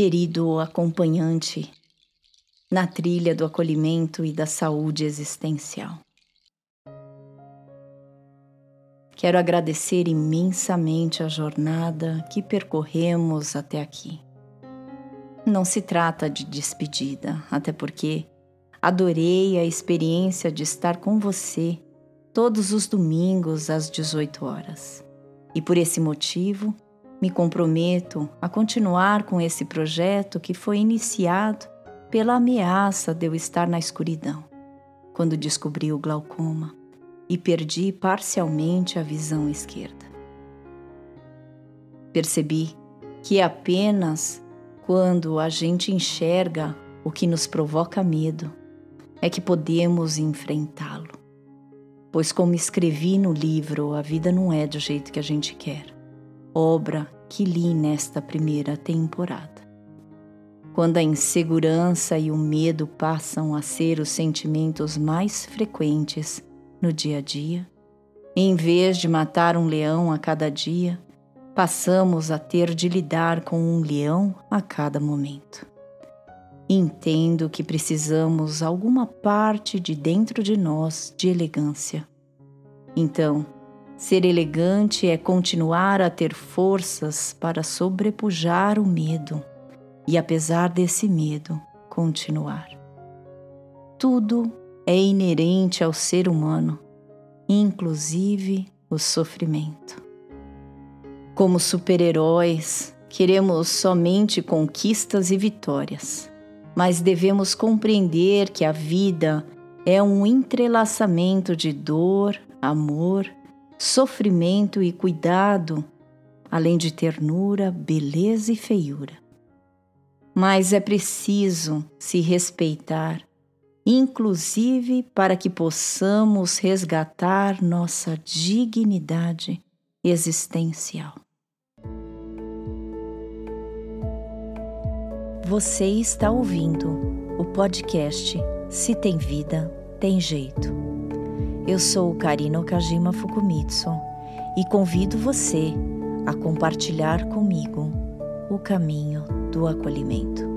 querido acompanhante na trilha do acolhimento e da saúde existencial. Quero agradecer imensamente a jornada que percorremos até aqui. Não se trata de despedida, até porque adorei a experiência de estar com você todos os domingos às 18 horas. E por esse motivo, me comprometo a continuar com esse projeto que foi iniciado pela ameaça de eu estar na escuridão, quando descobri o glaucoma e perdi parcialmente a visão esquerda. Percebi que é apenas quando a gente enxerga o que nos provoca medo é que podemos enfrentá-lo. Pois, como escrevi no livro A Vida Não É do Jeito que a Gente Quer, obra que li nesta primeira temporada. Quando a insegurança e o medo passam a ser os sentimentos mais frequentes no dia a dia, em vez de matar um leão a cada dia, passamos a ter de lidar com um leão a cada momento. Entendo que precisamos alguma parte de dentro de nós de elegância. Então, ser elegante é continuar a ter forças para sobrepujar o medo e, apesar desse medo, continuar. Tudo é inerente ao ser humano, inclusive o sofrimento. Como super-heróis, queremos somente conquistas e vitórias, mas devemos compreender que a vida é um entrelaçamento de dor, amor, sofrimento e cuidado, além de ternura, beleza e feiura. Mas é preciso se respeitar inclusive para que possamos resgatar nossa dignidade existencial. Você está ouvindo o podcast Se Tem Vida, Tem Jeito. Eu sou Karina Okajima Fukumitsu e convido você a compartilhar comigo o caminho do acolhimento.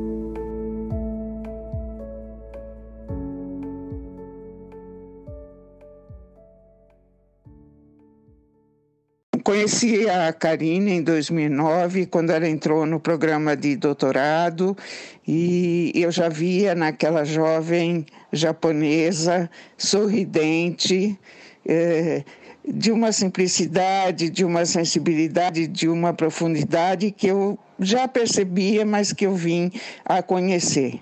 Conheci a Karine em 2009, quando ela entrou no programa de doutorado, e eu já via naquela jovem japonesa sorridente, é, de uma simplicidade, de uma sensibilidade, de uma profundidade que eu já percebia, mas que eu vim a conhecer.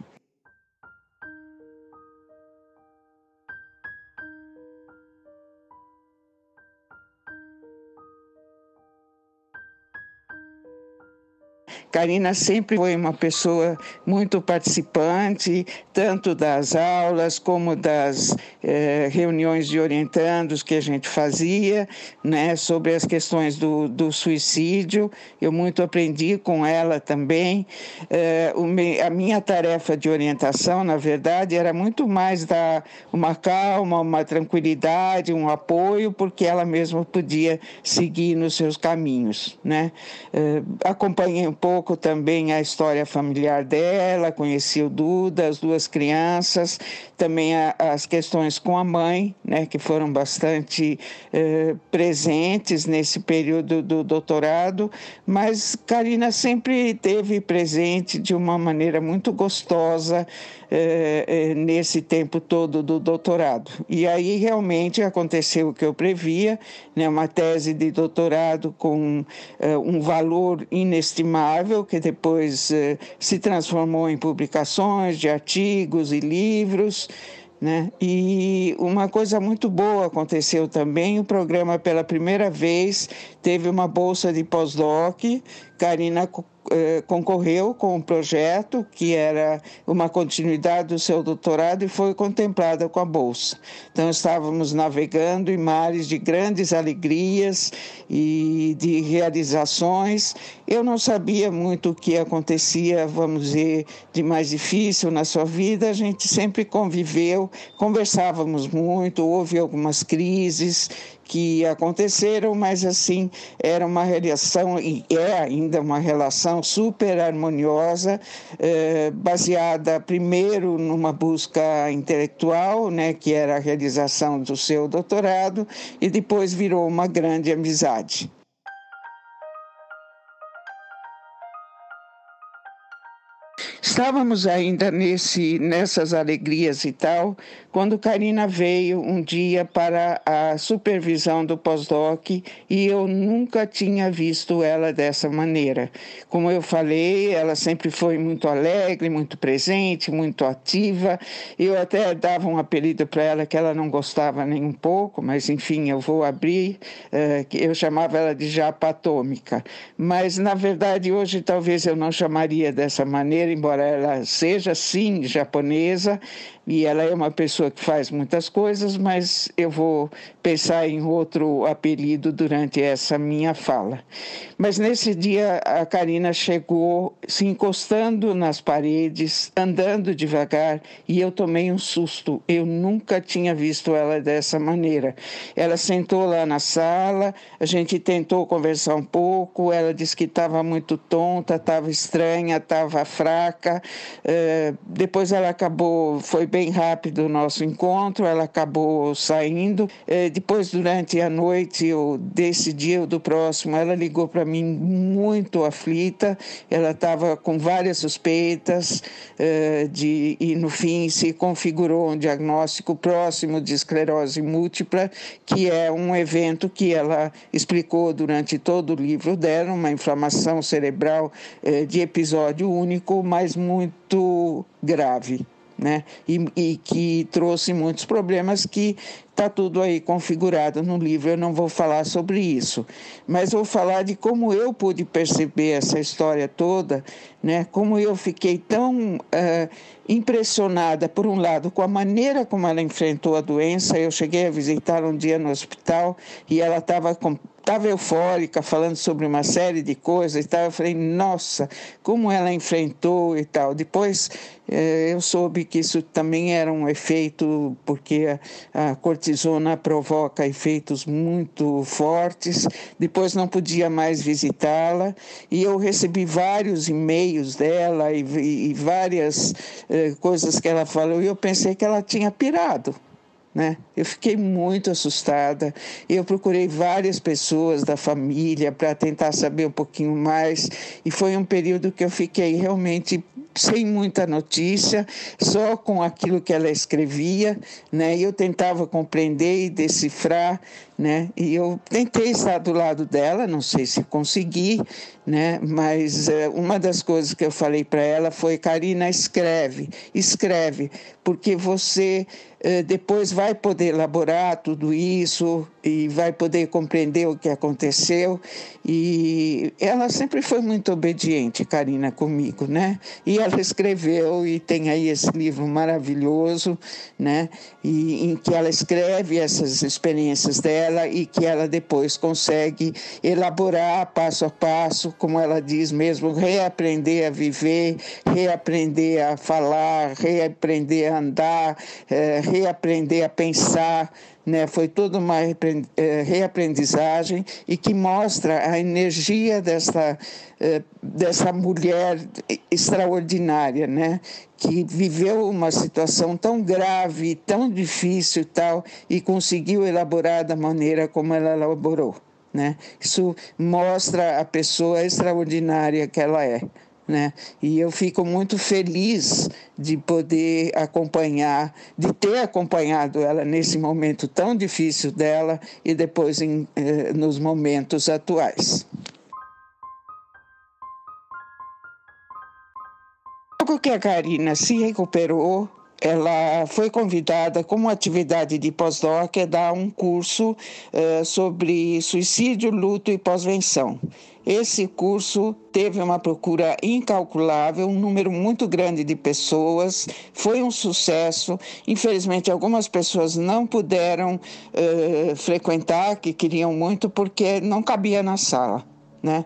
Karina sempre foi uma pessoa muito participante, tanto das aulas como das eh, reuniões de orientandos que a gente fazia, né, sobre as questões do, do suicídio. Eu muito aprendi com ela também. Eh, a minha tarefa de orientação, na verdade, era muito mais dar uma calma, uma tranquilidade, um apoio, porque ela mesma podia seguir nos seus caminhos. Né? Eh, acompanhei um pouco pouco também a história familiar dela, conheci o Duda, as duas crianças, também a, as questões com a mãe, né, que foram bastante eh, presentes nesse período do doutorado, mas Karina sempre teve presente de uma maneira muito gostosa eh, eh, nesse tempo todo do doutorado. E aí realmente aconteceu o que eu previa, né, uma tese de doutorado com eh, um valor inestimável, que depois se transformou em publicações de artigos e livros. Né? E uma coisa muito boa aconteceu também: o programa, pela primeira vez, teve uma bolsa de pós-doc. Karina eh, concorreu com um projeto que era uma continuidade do seu doutorado e foi contemplada com a bolsa. Então estávamos navegando em mares de grandes alegrias e de realizações. Eu não sabia muito o que acontecia, vamos dizer, de mais difícil na sua vida. A gente sempre conviveu, conversávamos muito, houve algumas crises que aconteceram, mas assim era uma relação e é ainda uma relação super harmoniosa, eh, baseada primeiro numa busca intelectual, né, que era a realização do seu doutorado, e depois virou uma grande amizade. Estávamos ainda nesse, nessas alegrias e tal, quando Karina veio um dia para a supervisão do pós-doc e eu nunca tinha visto ela dessa maneira. Como eu falei, ela sempre foi muito alegre, muito presente, muito ativa. Eu até dava um apelido para ela que ela não gostava nem um pouco, mas enfim, eu vou abrir. Uh, eu chamava ela de japa atômica. Mas, na verdade, hoje talvez eu não chamaria dessa maneira, embora ela seja sim japonesa, e ela é uma pessoa que faz muitas coisas, mas eu vou pensar em outro apelido durante essa minha fala. Mas nesse dia a Karina chegou se encostando nas paredes, andando devagar, e eu tomei um susto. Eu nunca tinha visto ela dessa maneira. Ela sentou lá na sala, a gente tentou conversar um pouco, ela disse que estava muito tonta, estava estranha, estava fraca. Uh, depois ela acabou, foi bem rápido o nosso encontro, ela acabou saindo. É, depois, durante a noite desse dia ou do próximo, ela ligou para mim muito aflita, ela estava com várias suspeitas é, de, e, no fim, se configurou um diagnóstico próximo de esclerose múltipla, que é um evento que ela explicou durante todo o livro dela, uma inflamação cerebral é, de episódio único, mas muito grave né? E, e que trouxe muitos problemas que está tudo aí configurado no livro. Eu não vou falar sobre isso, mas vou falar de como eu pude perceber essa história toda, né? Como eu fiquei tão uh, impressionada, por um lado, com a maneira como ela enfrentou a doença. Eu cheguei a visitar um dia no hospital e ela estava com estava eufórica, falando sobre uma série de coisas e tal. Eu falei, nossa, como ela enfrentou e tal. Depois eh, eu soube que isso também era um efeito, porque a, cortisona provoca efeitos muito fortes. Depois não podia mais visitá-la e eu recebi vários e-mails dela e várias eh, coisas que ela falou e eu pensei que ela tinha pirado. Né? Eu fiquei muito assustada. Eu procurei várias pessoas da família para tentar saber um pouquinho mais, e foi um período que eu fiquei realmente sem muita notícia, só com aquilo que ela escrevia, né? Eu tentava compreender e decifrar, né? E eu tentei estar do lado dela, não sei se consegui, né? Mas é, uma das coisas que eu falei para ela foi: Karina, escreve, escreve, porque você é, depois vai poder elaborar tudo isso e vai poder compreender o que aconteceu. E ela sempre foi muito obediente, Karina, comigo, né? E ela escreveu e tem aí esse livro maravilhoso, né? E em que ela escreve essas experiências dela e que ela depois consegue elaborar passo a passo, como ela diz mesmo, reaprender a viver, reaprender a falar, reaprender a andar, é, reaprender a pensar né? Foi toda uma eh, reaprendizagem e que mostra a energia dessa, eh, dessa mulher extraordinária, né? Que viveu uma situação tão grave, tão difícil e tal, e conseguiu elaborar da maneira como ela elaborou. Né? Isso mostra a pessoa extraordinária que ela é. Né? E eu fico muito feliz de poder acompanhar, de ter acompanhado ela nesse momento tão difícil dela e depois em, eh, nos momentos atuais. Logo que a Karina se recuperou, ela foi convidada como atividade de pós-doc a dar um curso uh, sobre suicídio, luto e pós-venção. Esse curso teve uma procura incalculável, um número muito grande de pessoas, foi um sucesso. Infelizmente, algumas pessoas não puderam uh, frequentar, que queriam muito, porque não cabia na sala. Né?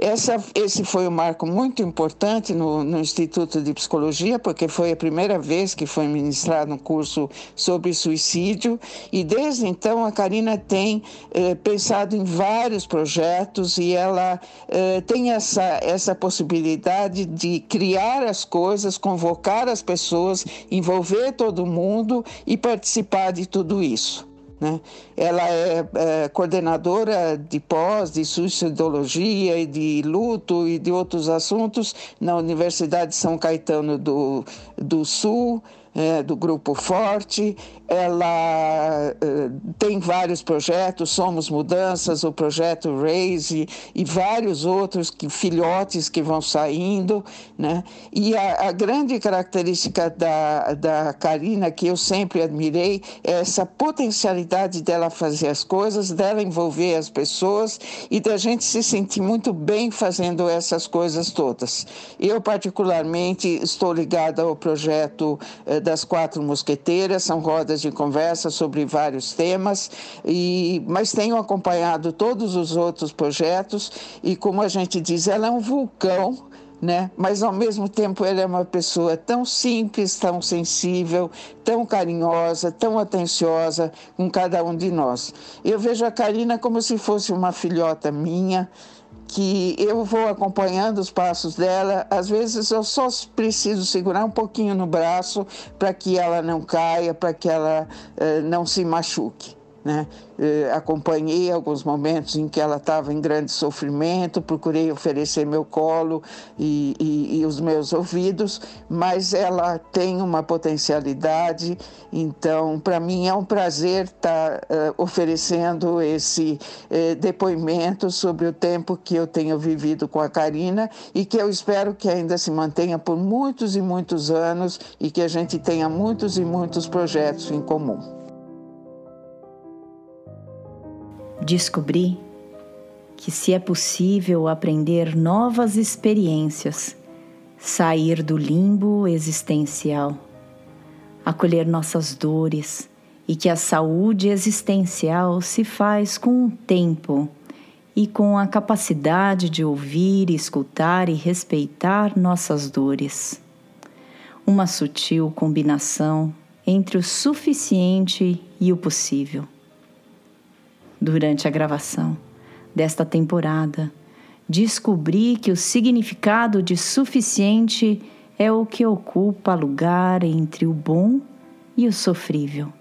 essa, esse foi um marco muito importante no, no, Instituto de Psicologia, porque foi a primeira vez que foi ministrado um curso sobre suicídio, e desde então a Karina tem eh, pensado em vários projetos e ela eh, tem essa, essa possibilidade de criar as coisas, convocar as pessoas, envolver todo mundo e participar de tudo isso. Né? Ela é, é, coordenadora de pós, de suicidologia e de luto e de outros assuntos na Universidade de São Caetano do, do Sul é, do Grupo Forte. Ela é, tem vários projetos, Somos Mudanças, o projeto Raise e vários outros que, filhotes que vão saindo. Né? E a, a grande característica da, da Karina, que eu sempre admirei, é essa potencialidade dela fazer as coisas, dela envolver as pessoas e da gente se sentir muito bem fazendo essas coisas todas. Eu, particularmente, estou ligada ao projeto é, das Quatro Mosqueteiras, são rodas de conversa sobre vários temas, e, mas tenho acompanhado todos os outros projetos e, como a gente diz, ela é um vulcão. Né? Mas ao mesmo tempo ela é uma pessoa tão simples, tão sensível, tão carinhosa, tão atenciosa com cada um de nós. Eu vejo a Karina como se fosse uma filhota minha, que eu vou acompanhando os passos dela. Às vezes eu só preciso segurar um pouquinho no braço para que ela não caia, para que ela uh, não se machuque. Né? Eh, acompanhei alguns momentos em que ela estava em grande sofrimento, procurei oferecer meu colo e, e, e, os meus ouvidos, mas ela tem uma potencialidade, então para mim é um prazer estar tá, uh, oferecendo esse uh, depoimento sobre o tempo que eu tenho vivido com a Karina e que eu espero que ainda se mantenha por muitos e muitos anos e que a gente tenha muitos e muitos projetos em comum. Descobri que se é possível aprender novas experiências, sair do limbo existencial, acolher nossas dores e que a saúde existencial se faz com o tempo e com a capacidade de ouvir, escutar e respeitar nossas dores. Uma sutil combinação entre o suficiente e o possível durante a gravação desta temporada, descobri que o significado de suficiente é o que ocupa lugar entre o bom e o sofrível.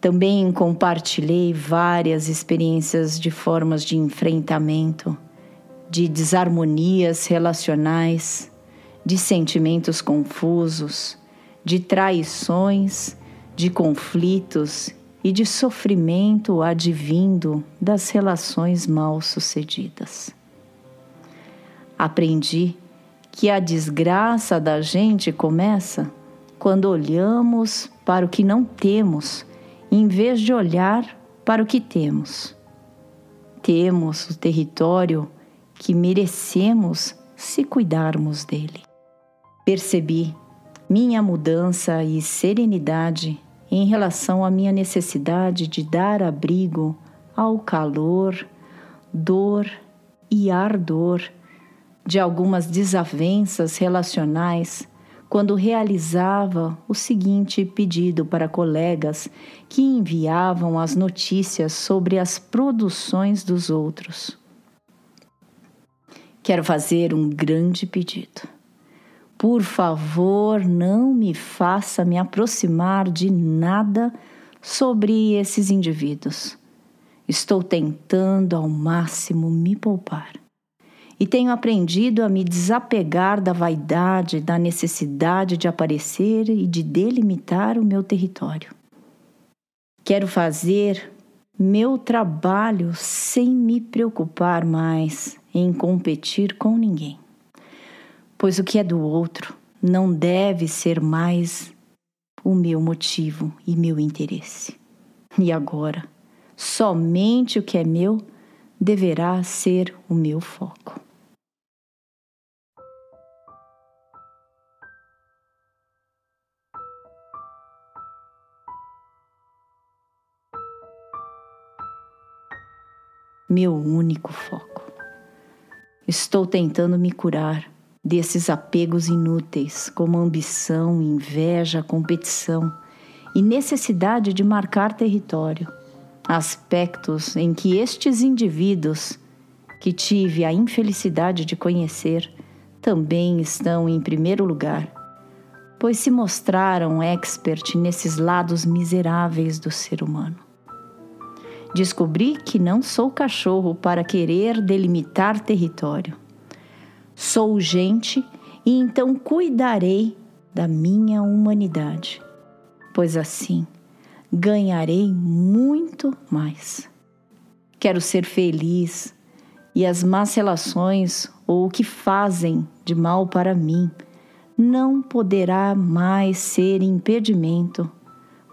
Também compartilhei várias experiências de formas de enfrentamento, de desarmonias relacionais, de sentimentos confusos, de traições, de conflitos e de sofrimento advindo das relações mal sucedidas. Aprendi que a desgraça da gente começa quando olhamos para o que não temos, em vez de olhar para o que temos. Temos o território que merecemos se cuidarmos dele. Percebi minha mudança e serenidade em relação à minha necessidade de dar abrigo ao calor, dor e ardor de algumas desavenças relacionais quando realizava o seguinte pedido para colegas que enviavam as notícias sobre as produções dos outros. Quero fazer um grande pedido. Por favor, não me faça me aproximar de nada sobre esses indivíduos. Estou tentando ao máximo me poupar. E tenho aprendido a me desapegar da vaidade, da necessidade de aparecer e de delimitar o meu território. Quero fazer meu trabalho sem me preocupar mais em competir com ninguém pois o que é do outro não deve ser mais o meu motivo e meu interesse. E agora, somente o que é meu deverá ser o meu foco. Meu único foco. estou tentando me curar desses apegos inúteis, como ambição, inveja, competição e necessidade de marcar território, aspectos em que estes indivíduos que tive a infelicidade de conhecer também estão em primeiro lugar, pois se mostraram expert nesses lados miseráveis do ser humano. Descobri que não sou cachorro para querer delimitar território. Sou gente e então cuidarei da minha humanidade, pois assim ganharei muito mais. Quero ser feliz e as más relações ou o que fazem de mal para mim não poderá mais ser impedimento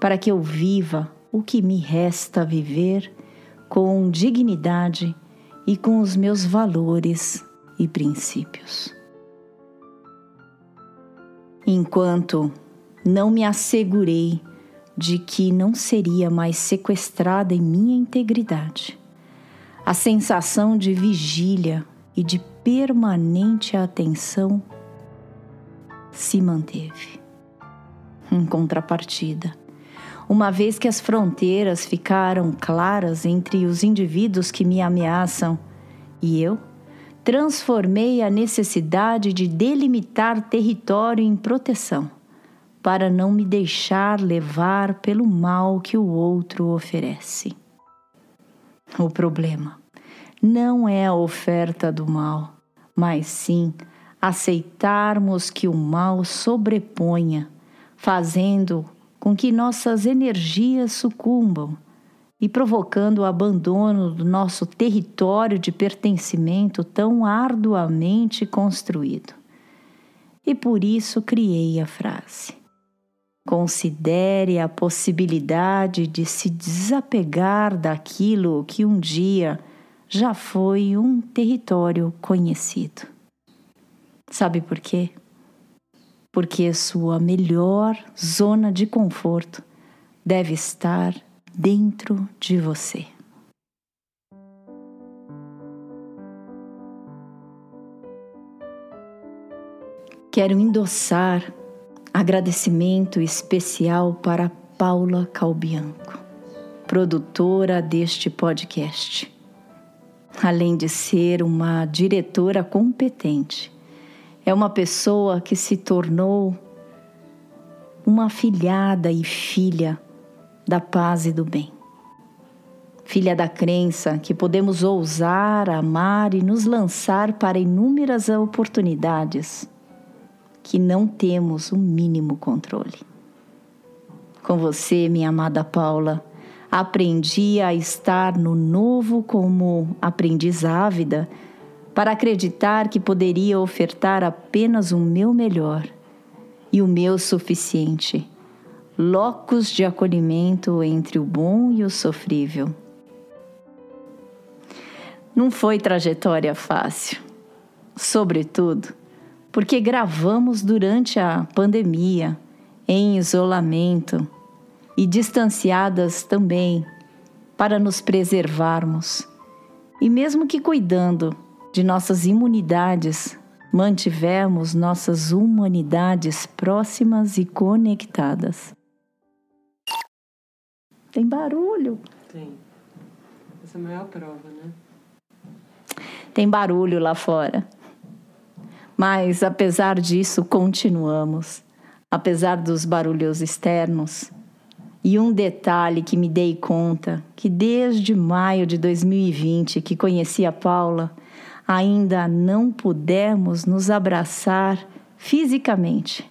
para que eu viva o que me resta viver com dignidade e com os meus valores e princípios. Enquanto não me assegurei de que não seria mais sequestrada em minha integridade, a sensação de vigília e de permanente atenção se manteve. Em contrapartida, uma vez que as fronteiras ficaram claras entre os indivíduos que me ameaçam e eu, transformei a necessidade de delimitar território em proteção, para não me deixar levar pelo mal que o outro oferece. O problema não é a oferta do mal, mas sim aceitarmos que o mal sobreponha, fazendo com que nossas energias sucumbam e provocando o abandono do nosso território de pertencimento tão arduamente construído. E por isso criei a frase. Considere a possibilidade de se desapegar daquilo que um dia já foi um território conhecido. Sabe por quê? Porque sua melhor zona de conforto deve estar dentro de você. Quero endossar Agradecimento especial para Paula Calbianco, produtora deste podcast. Além de ser uma diretora competente, é uma pessoa que se tornou uma filhada e filha da paz e do bem. Filha da crença que podemos ousar, amar e nos lançar para inúmeras oportunidades que não temos o mínimo controle. Com você, minha amada Paula, aprendi a estar no novo como aprendiz ávida para acreditar que poderia ofertar apenas o meu melhor e o meu suficiente, locus de acolhimento entre o bom e o sofrível. Não foi trajetória fácil, sobretudo porque gravamos durante a pandemia, em isolamento e distanciadas também, para nos preservarmos. E mesmo que cuidando de nossas imunidades, mantivemos nossas humanidades próximas e conectadas. Tem barulho. Tem. Essa é a maior prova, né? Tem barulho lá fora. Mas apesar disso, continuamos, apesar dos barulhos externos. E um detalhe que me dei conta, que desde maio de 2020 que conheci a Paula, ainda não pudemos nos abraçar fisicamente.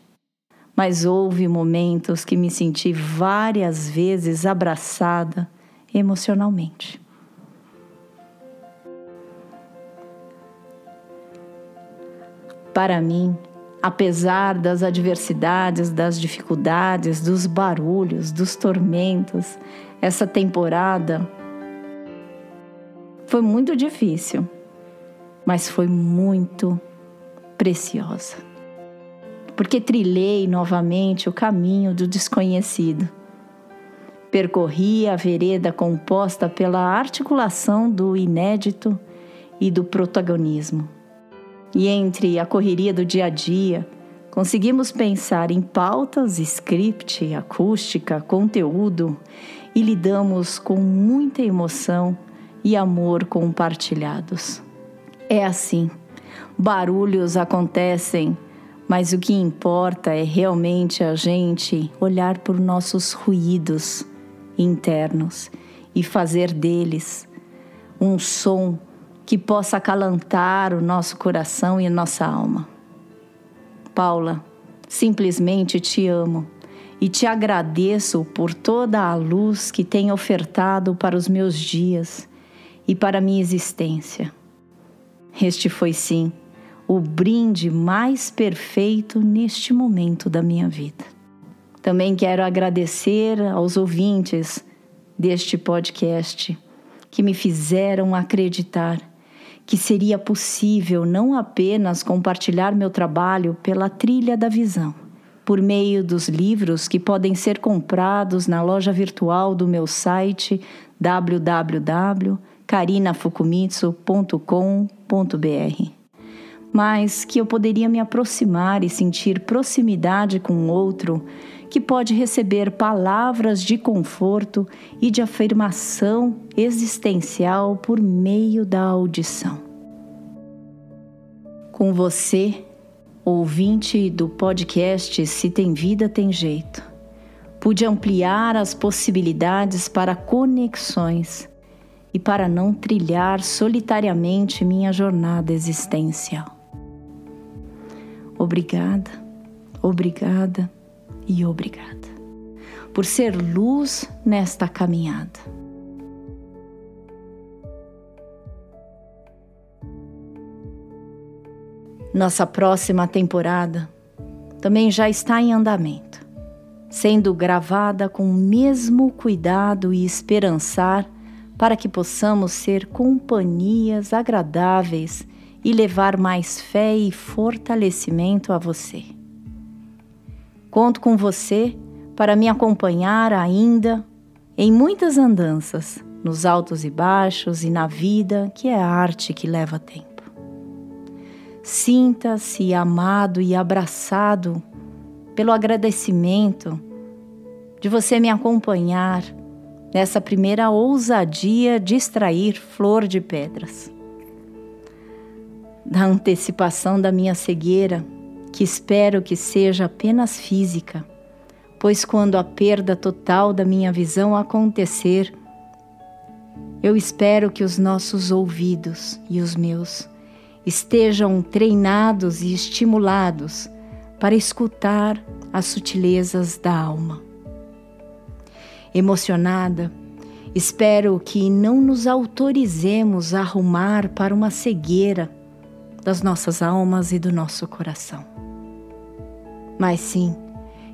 Mas houve momentos que me senti várias vezes abraçada emocionalmente. Para mim, apesar das adversidades, das dificuldades, dos barulhos, dos tormentos, essa temporada foi muito difícil, mas foi muito preciosa. Porque trilhei novamente o caminho do desconhecido. Percorri a vereda composta pela articulação do inédito e do protagonismo e entre a correria do dia a dia, conseguimos pensar em pautas, script, acústica, conteúdo e lidamos com muita emoção e amor compartilhados. É assim. Barulhos acontecem, mas o que importa é realmente a gente olhar por nossos ruídos internos e fazer deles um som que possa acalantar o nosso coração e a nossa alma. Paula, simplesmente te amo e te agradeço por toda a luz que tem ofertado para os meus dias e para a minha existência. Este foi sim o brinde mais perfeito neste momento da minha vida. Também quero agradecer aos ouvintes deste podcast que me fizeram acreditar que seria possível não apenas compartilhar meu trabalho pela trilha da visão, por meio dos livros que podem ser comprados na loja virtual do meu site www.karinafukumitsu.com.br, mas que eu poderia me aproximar e sentir proximidade com outro que pode receber palavras de conforto e de afirmação existencial por meio da audição. Com você, ouvinte do podcast Se Tem Vida, Tem Jeito, pude ampliar as possibilidades para conexões e para não trilhar solitariamente minha jornada existencial. Obrigada, obrigada e obrigada por ser luz nesta caminhada. Nossa próxima temporada também já está em andamento, sendo gravada com o mesmo cuidado e esperançar para que possamos ser companhias agradáveis e levar mais fé e fortalecimento a você. Conto com você para me acompanhar ainda em muitas andanças, nos altos e baixos e na vida que é a arte que leva tempo. Sinta-se amado e abraçado pelo agradecimento de você me acompanhar nessa primeira ousadia de extrair flor de pedras. Da antecipação da minha cegueira, que espero que seja apenas física, pois quando a perda total da minha visão acontecer, eu espero que os nossos ouvidos e os meus estejam treinados e estimulados para escutar as sutilezas da alma. Emocionada, espero que não nos autorizemos a arrumar para uma cegueira das nossas almas e do nosso coração mas sim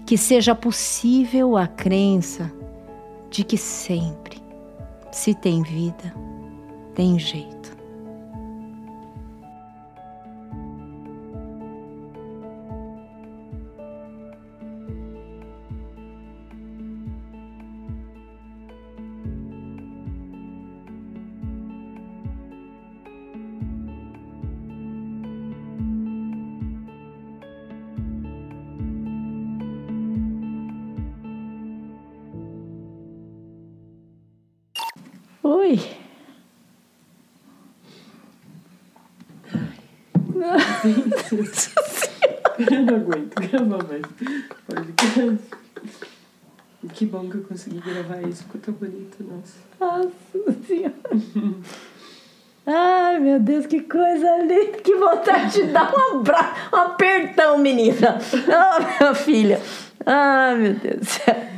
que seja possível a crença de que sempre, se tem vida, tem jeito. Oi. Eu não aguento gravar mais podcast. Que bom que eu consegui gravar isso, ficou tão bonito, nossa. Nossa senhora. Ai, meu Deus, que coisa linda. Que vontade de dar um abraço, um apertão, menina. Oh, minha filha. Ai, meu Deus do céu.